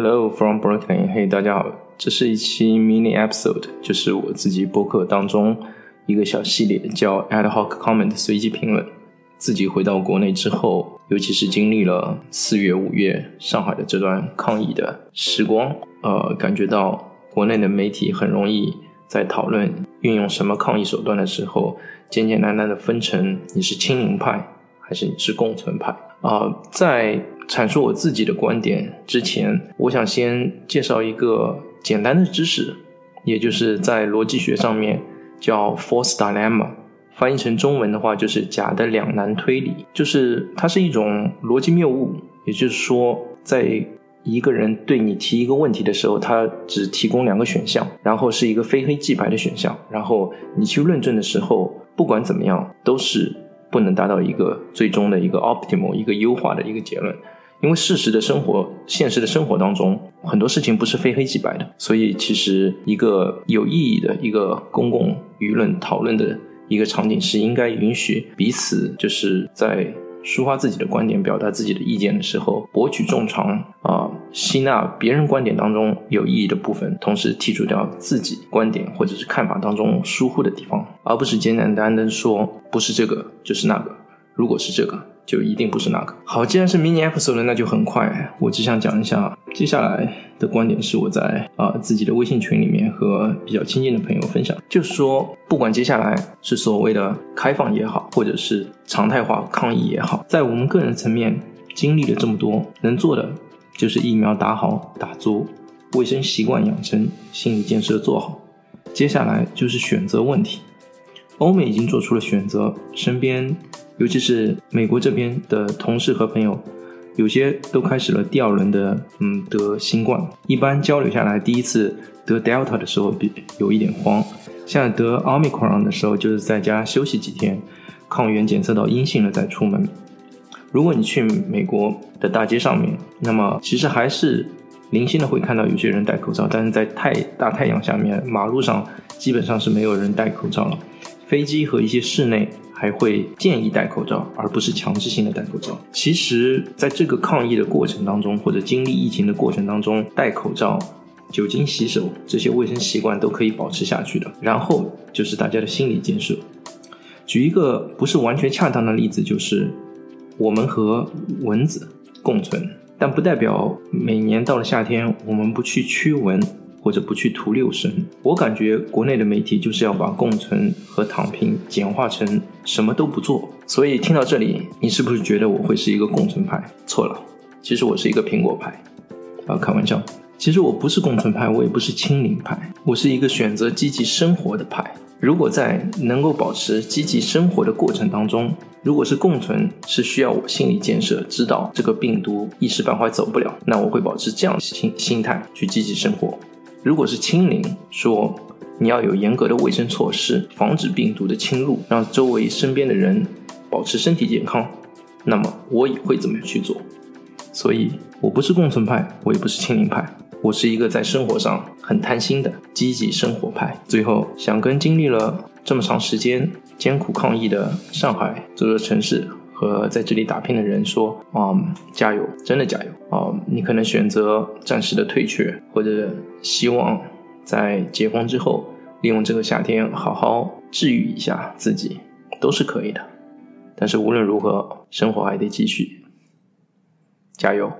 Hello from Brooklyn，嘿，大家好，这是一期 mini episode，就是我自己播客当中一个小系列，叫 Ad Hoc Comment 随机评论。自己回到国内之后，尤其是经历了四月、五月上海的这段抗议的时光，呃，感觉到国内的媒体很容易在讨论运用什么抗议手段的时候，简简单单的分成你是亲民派还是你是共存派啊，在。阐述我自己的观点之前，我想先介绍一个简单的知识，也就是在逻辑学上面叫 false dilemma，翻译成中文的话就是假的两难推理，就是它是一种逻辑谬误。也就是说，在一个人对你提一个问题的时候，他只提供两个选项，然后是一个非黑即白的选项，然后你去论证的时候，不管怎么样都是不能达到一个最终的一个 optimal 一个优化的一个结论。因为事实的生活、现实的生活当中，很多事情不是非黑即白的，所以其实一个有意义的一个公共舆论讨论的一个场景是应该允许彼此就是在抒发自己的观点、表达自己的意见的时候，博取众长啊，吸纳别人观点当中有意义的部分，同时剔除掉自己观点或者是看法当中疏忽的地方，而不是简简单单说不是这个就是那个，如果是这个。就一定不是那个好。既然是 mini episode，那就很快。我只想讲一下接下来的观点，是我在啊自己的微信群里面和比较亲近的朋友分享。就是说，不管接下来是所谓的开放也好，或者是常态化抗议也好，在我们个人层面经历了这么多，能做的就是疫苗打好打足，卫生习惯养成，心理建设做好。接下来就是选择问题。欧美已经做出了选择，身边。尤其是美国这边的同事和朋友，有些都开始了第二轮的嗯得新冠。一般交流下来，第一次得 Delta 的时候比有一点慌，现在得 Omicron 的时候就是在家休息几天，抗原检测到阴性了再出门。如果你去美国的大街上面，那么其实还是零星的会看到有些人戴口罩，但是在太大太阳下面，马路上基本上是没有人戴口罩了。飞机和一些室内。还会建议戴口罩，而不是强制性的戴口罩。其实，在这个抗疫的过程当中，或者经历疫情的过程当中，戴口罩、酒精洗手这些卫生习惯都可以保持下去的。然后就是大家的心理建设。举一个不是完全恰当的例子，就是我们和蚊子共存，但不代表每年到了夏天，我们不去驱蚊。或者不去图六神，我感觉国内的媒体就是要把共存和躺平简化成什么都不做。所以听到这里，你是不是觉得我会是一个共存派？错了，其实我是一个苹果派。啊，开玩笑，其实我不是共存派，我也不是清零派，我是一个选择积极生活的派。如果在能够保持积极生活的过程当中，如果是共存是需要我心理建设，知道这个病毒一时半会走不了，那我会保持这样心心态去积极生活。如果是清零，说你要有严格的卫生措施，防止病毒的侵入，让周围身边的人保持身体健康，那么我也会这么去做。所以我不是共存派，我也不是清零派，我是一个在生活上很贪心的积极生活派。最后想跟经历了这么长时间艰苦抗疫的上海这座城市。和在这里打拼的人说：“啊，加油，真的加油啊！你可能选择暂时的退却，或者希望在结婚之后，利用这个夏天好好治愈一下自己，都是可以的。但是无论如何，生活还得继续，加油。”